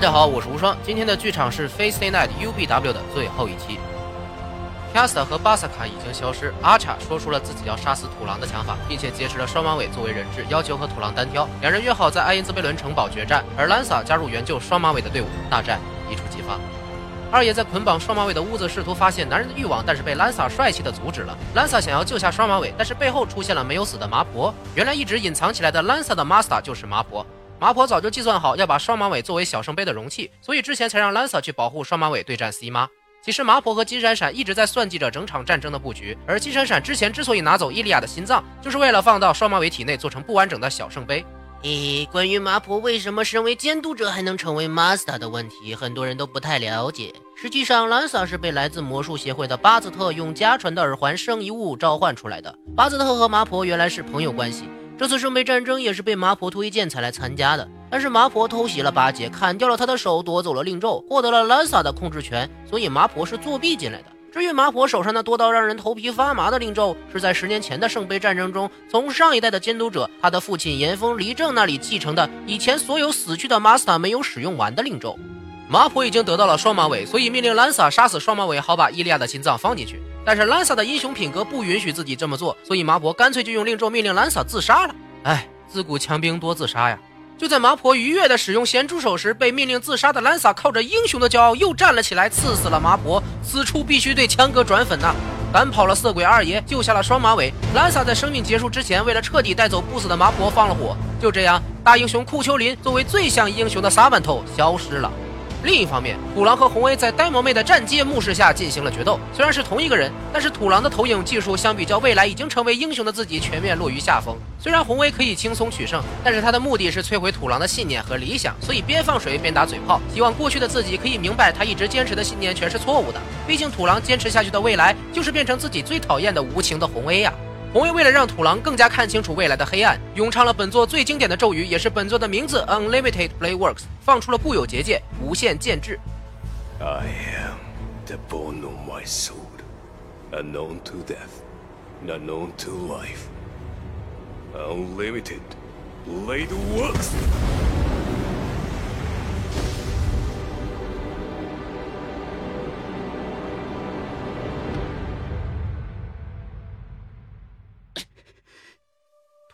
大家好，我是无双。今天的剧场是《Face Day Night UBW》的最后一期。Kasta 和巴萨卡已经消失，阿查说出了自己要杀死土狼的想法，并且劫持了双马尾作为人质，要求和土狼单挑。两人约好在爱因兹贝伦城堡决战，而兰萨加入援救双马尾的队伍，大战一触即发。二爷在捆绑双马尾的屋子，试图发现男人的欲望，但是被兰萨帅气的阻止了。兰萨想要救下双马尾，但是背后出现了没有死的麻婆。原来一直隐藏起来的兰萨的 master 就是麻婆。麻婆早就计算好要把双马尾作为小圣杯的容器，所以之前才让兰萨去保护双马尾对战 C 妈。其实麻婆和金闪闪一直在算计着整场战争的布局，而金闪闪之前之所以拿走伊利亚的心脏，就是为了放到双马尾体内做成不完整的小圣杯。咦，关于麻婆为什么身为监督者还能成为 master 的问题，很多人都不太了解。实际上，兰萨是被来自魔术协会的巴兹特用家传的耳环圣遗物召唤出来的。巴兹特和麻婆原来是朋友关系。这次圣杯战争也是被麻婆推荐才来参加的，但是麻婆偷袭了八戒，砍掉了他的手，夺走了令咒，获得了兰萨的控制权，所以麻婆是作弊进来的。至于麻婆手上那多到让人头皮发麻的令咒，是在十年前的圣杯战争中，从上一代的监督者他的父亲严峰离正那里继承的，以前所有死去的 master 没有使用完的令咒。麻婆已经得到了双马尾，所以命令兰萨杀死双马尾，好把伊利亚的心脏放进去。但是兰萨的英雄品格不允许自己这么做，所以麻婆干脆就用令咒命令兰萨自杀了。哎，自古强兵多自杀呀！就在麻婆愉悦的使用咸猪手时，被命令自杀的兰萨靠着英雄的骄傲又站了起来，刺死了麻婆。此处必须对枪哥转粉呐！赶跑了色鬼二爷，救下了双马尾。兰萨在生命结束之前，为了彻底带走不死的麻婆，放了火。就这样，大英雄库丘林作为最像英雄的萨满头消失了。另一方面，土狼和红 A 在呆毛妹的战阶目视下进行了决斗。虽然是同一个人，但是土狼的投影技术相比较未来已经成为英雄的自己，全面落于下风。虽然红 A 可以轻松取胜，但是他的目的是摧毁土狼的信念和理想，所以边放水边打嘴炮，希望过去的自己可以明白他一直坚持的信念全是错误的。毕竟土狼坚持下去的未来，就是变成自己最讨厌的无情的红 A 呀。红 A 为了让土狼更加看清楚未来的黑暗，咏唱了本作最经典的咒语，也是本作的名字 Unlimited Blade Works，放出了固有结界，无限剑制。I am the bone of my sword, unknown to death, unknown to life. Unlimited Blade Works.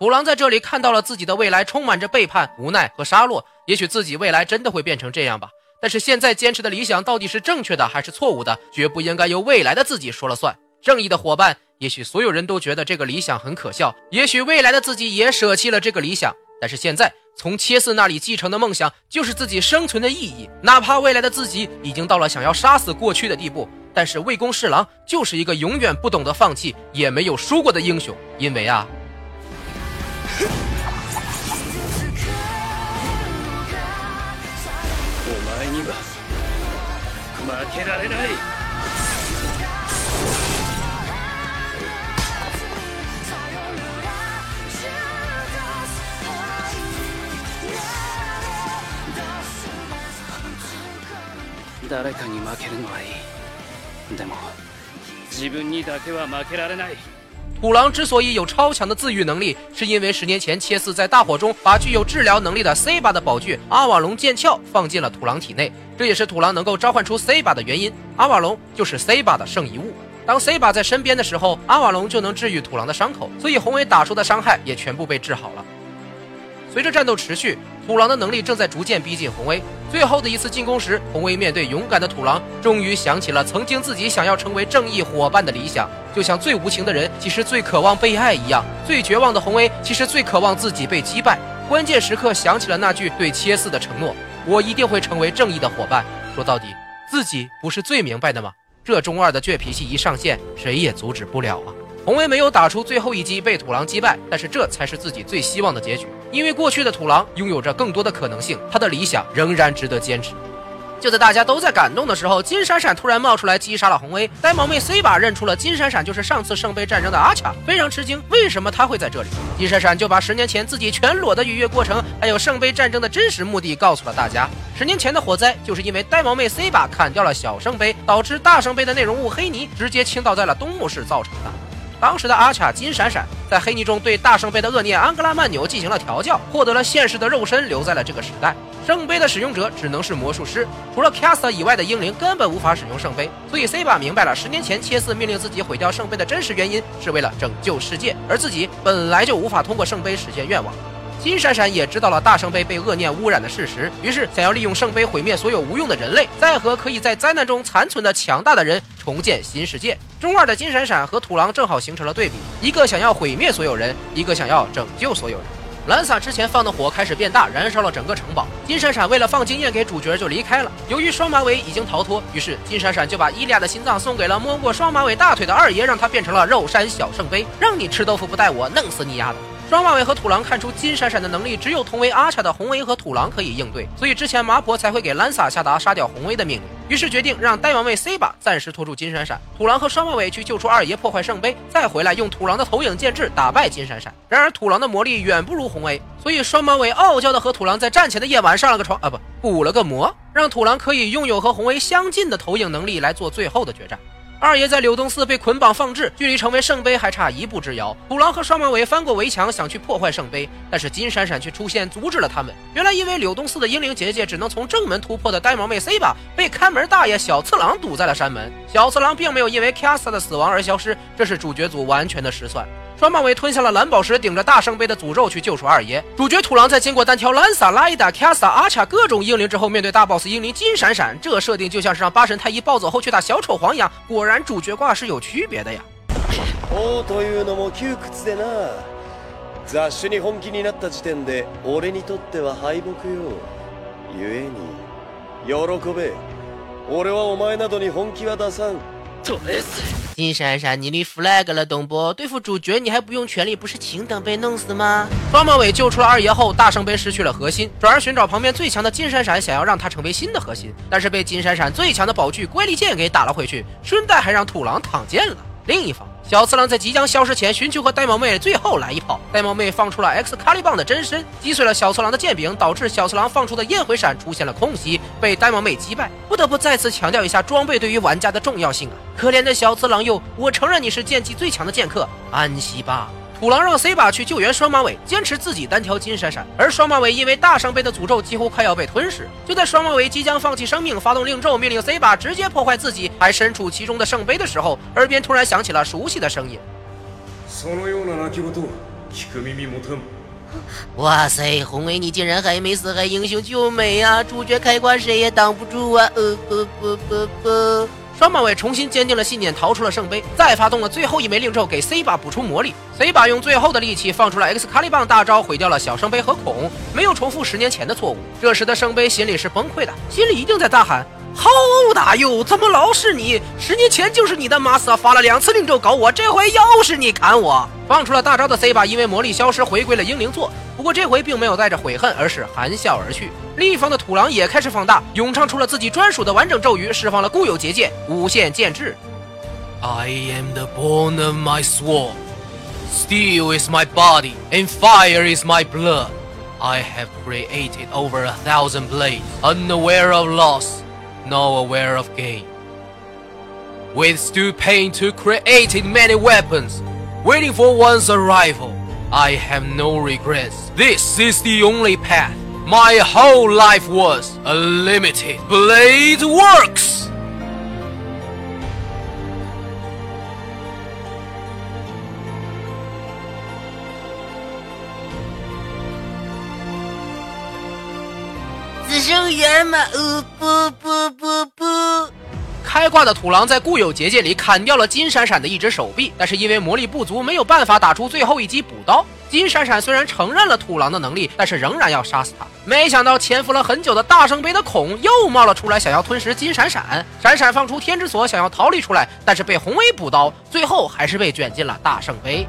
土狼在这里看到了自己的未来，充满着背叛、无奈和杀戮。也许自己未来真的会变成这样吧。但是现在坚持的理想到底是正确的还是错误的，绝不应该由未来的自己说了算。正义的伙伴，也许所有人都觉得这个理想很可笑，也许未来的自己也舍弃了这个理想。但是现在从切斯那里继承的梦想，就是自己生存的意义。哪怕未来的自己已经到了想要杀死过去的地步，但是魏公侍郎就是一个永远不懂得放弃，也没有输过的英雄。因为啊。お前には負けられない。誰かに負けるのはいい。でも自分にだけは負けられない。土狼之所以有超强的自愈能力，是因为十年前切斯在大火中把具有治疗能力的 C 巴的宝具阿瓦隆剑鞘放进了土狼体内，这也是土狼能够召唤出 C 巴的原因。阿瓦隆就是 C 巴的圣遗物，当 C 巴在身边的时候，阿瓦隆就能治愈土狼的伤口，所以红尾打出的伤害也全部被治好了。随着战斗持续，土狼的能力正在逐渐逼近红威。最后的一次进攻时，红威面对勇敢的土狼，终于想起了曾经自己想要成为正义伙伴的理想。就像最无情的人其实最渴望被爱一样，最绝望的红威其实最渴望自己被击败。关键时刻想起了那句对切斯的承诺：“我一定会成为正义的伙伴。”说到底，自己不是最明白的吗？这中二的倔脾气一上线，谁也阻止不了啊！红威没有打出最后一击，被土狼击败，但是这才是自己最希望的结局。因为过去的土狼拥有着更多的可能性，他的理想仍然值得坚持。就在大家都在感动的时候，金闪闪突然冒出来击杀了红威。呆毛妹 C 把认出了金闪闪就是上次圣杯战争的阿卡，非常吃惊，为什么他会在这里？金闪闪就把十年前自己全裸的愉悦过程，还有圣杯战争的真实目的告诉了大家。十年前的火灾就是因为呆毛妹 C 把砍掉了小圣杯，导致大圣杯的内容物黑泥直接倾倒在了东木市造成的。当时的阿卡金闪闪在黑泥中对大圣杯的恶念安格拉曼纽进行了调教，获得了现世的肉身，留在了这个时代。圣杯的使用者只能是魔术师，除了 Casta 以外的英灵根本无法使用圣杯。所以 C 巴明白了，十年前切斯命令自己毁掉圣杯的真实原因是为了拯救世界，而自己本来就无法通过圣杯实现愿望。金闪闪也知道了大圣杯被恶念污染的事实，于是想要利用圣杯毁灭所有无用的人类，再和可以在灾难中残存的强大的人重建新世界。中二的金闪闪和土狼正好形成了对比，一个想要毁灭所有人，一个想要拯救所有人。兰萨之前放的火开始变大，燃烧了整个城堡。金闪闪为了放经验给主角就离开了。由于双马尾已经逃脱，于是金闪闪就把伊利亚的心脏送给了摸过双马尾大腿的二爷，让他变成了肉山小圣杯，让你吃豆腐不带我，弄死你丫的！双马尾和土狼看出金闪闪的能力只有同为阿查的红威和土狼可以应对，所以之前麻婆才会给兰萨下达杀掉红威的命令。于是决定让呆王妹 C 把暂时拖住金闪闪，土狼和双马尾去救出二爷，破坏圣杯，再回来用土狼的投影剑质打败金闪闪。然而土狼的魔力远不如红威，所以双马尾傲娇的和土狼在战前的夜晚上了个床啊不，补了个魔，让土狼可以拥有和红威相近的投影能力来做最后的决战。二爷在柳东寺被捆绑放置，距离成为圣杯还差一步之遥。土狼和双马尾翻过围墙，想去破坏圣杯，但是金闪闪却出现阻止了他们。原来因为柳东寺的英灵结界只能从正门突破的呆毛妹 C 吧，被看门大爷小次郎堵在了山门。小次郎并没有因为 Kasa 的死亡而消失，这是主角组完全的失算。双马尾吞下了蓝宝石，顶着大圣杯的诅咒去救出二爷。主角土狼在经过单挑兰萨、拉伊达、卡萨、阿查各种英灵之后，面对大 boss 英灵金闪闪，这设定就像是让八神太一暴走后去打小丑皇一样。果然主角挂是有区别的呀。王というのも窮屈でな雑種に本気になった時点で俺にとっては敗北よ故に喜べ俺はお前などに本気は出さん 金闪闪，你立 flag 了，懂不？对付主角你还不用全力，不是情等被弄死吗？双马尾救出了二爷后，大圣杯失去了核心，转而寻找旁边最强的金闪闪，想要让他成为新的核心，但是被金闪闪最强的宝具龟力剑给打了回去，顺带还让土狼躺剑了。另一方，小次郎在即将消失前寻求和呆毛妹最后来一炮，呆毛妹放出了 X 卡利棒的真身，击碎了小次郎的剑柄，导致小次郎放出的焰回闪出现了空袭，被呆毛妹击败。不得不再次强调一下装备对于玩家的重要性啊！可怜的小次郎又，我承认你是剑技最强的剑客，安息吧。土狼让 C 把去救援双马尾，坚持自己单挑金闪闪。而双马尾因为大圣杯的诅咒几乎快要被吞噬，就在双马尾即将放弃生命，发动令咒，命令 C 把直接破坏自己还身处其中的圣杯的时候，耳边突然响起了熟悉的声音。哇塞，红威你竟然还没死，还英雄救美啊！主角开挂谁也挡不住啊！呃不不不不。双马尾重新坚定了信念，逃出了圣杯，再发动了最后一枚令咒，给 C 把补充魔力。C 把用最后的力气放出了 X 卡利棒大招，毁掉了小圣杯和孔，没有重复十年前的错误。这时的圣杯心里是崩溃的，心里一定在大喊：好大哟，怎么老是你？十年前就是你的马斯发了两次令咒搞我，这回又是你砍我！放出了大招的 C 把因为魔力消失，回归了英灵座。不过这回并没有带着悔恨，而是含笑而去。另一方的土狼也开始放大，咏唱出了自己专属的完整咒语，释放了固有结界，无限剑制。I am the bone of my sword, steel is my body, and fire is my blood. I have created over a thousand blades, unaware of loss, no aware of gain. Withstood pain to created many weapons, waiting for one's arrival. I have no regrets. This is the only path. My whole life was a limited blade works. 自生圆满，呃不不不不。开挂的土狼在固有结界里砍掉了金闪闪的一只手臂，但是因为魔力不足，没有办法打出最后一击补刀。金闪闪虽然承认了土狼的能力，但是仍然要杀死他。没想到潜伏了很久的大圣杯的孔又冒了出来，想要吞食金闪闪。闪闪放出天之锁，想要逃离出来，但是被红威补刀，最后还是被卷进了大圣杯。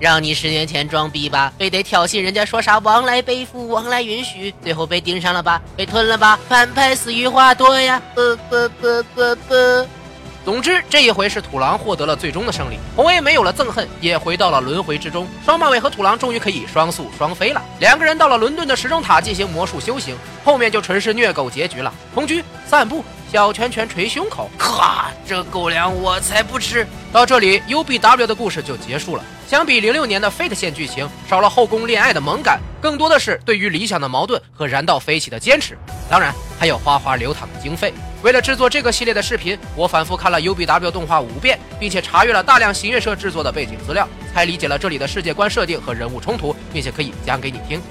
让你十年前装逼吧，非得挑衅人家说啥王来背负，王来允许，最后被盯上了吧，被吞了吧，反派死于话多呀！不不不不不。总之，这一回是土狼获得了最终的胜利，红威没有了憎恨，也回到了轮回之中。双马尾和土狼终于可以双宿双飞了。两个人到了伦敦的时钟塔进行魔术修行，后面就纯是虐狗结局了。同居、散步、小拳拳捶胸口，咔，这狗粮我才不吃！到这里，UBW 的故事就结束了。相比零六年的 Fate 线剧情，少了后宫恋爱的萌感，更多的是对于理想的矛盾和燃到飞起的坚持。当然，还有哗哗流淌的经费。为了制作这个系列的视频，我反复看了 UBW 动画五遍，并且查阅了大量行月社制作的背景资料，才理解了这里的世界观设定和人物冲突，并且可以讲给你听。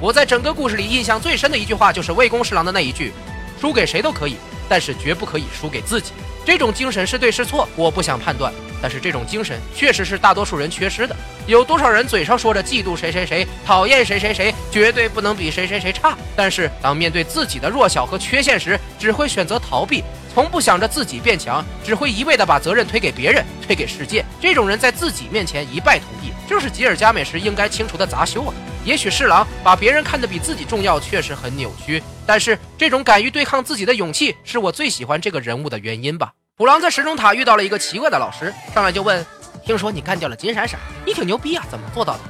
我在整个故事里印象最深的一句话就是魏公侍郎的那一句：“输给谁都可以，但是绝不可以输给自己。”这种精神是对是错，我不想判断。但是这种精神确实是大多数人缺失的。有多少人嘴上说着嫉妒谁谁谁，讨厌谁谁谁，绝对不能比谁谁谁差，但是当面对自己的弱小和缺陷时，只会选择逃避，从不想着自己变强，只会一味的把责任推给别人，推给世界。这种人在自己面前一败涂地，就是吉尔加美什应该清除的杂修啊！也许侍郎把别人看得比自己重要，确实很扭曲，但是这种敢于对抗自己的勇气，是我最喜欢这个人物的原因吧。虎狼在石钟塔遇到了一个奇怪的老师，上来就问：“听说你干掉了金闪闪，你挺牛逼啊，怎么做到的？”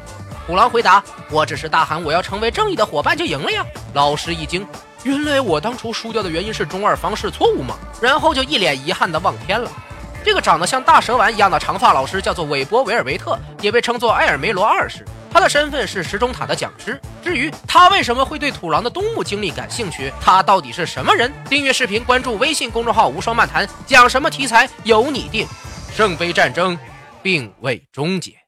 虎狼回答：“我只是大喊我要成为正义的伙伴就赢了呀。”老师一惊，原来我当初输掉的原因是中二方式错误吗？然后就一脸遗憾的望天了。这个长得像大蛇丸一样的长发老师叫做韦伯维尔维特，也被称作埃尔梅罗二世。他的身份是石钟塔的讲师。至于他为什么会对土狼的东部经历感兴趣，他到底是什么人？订阅视频，关注微信公众号“无双漫谈”，讲什么题材由你定。圣杯战争并未终结。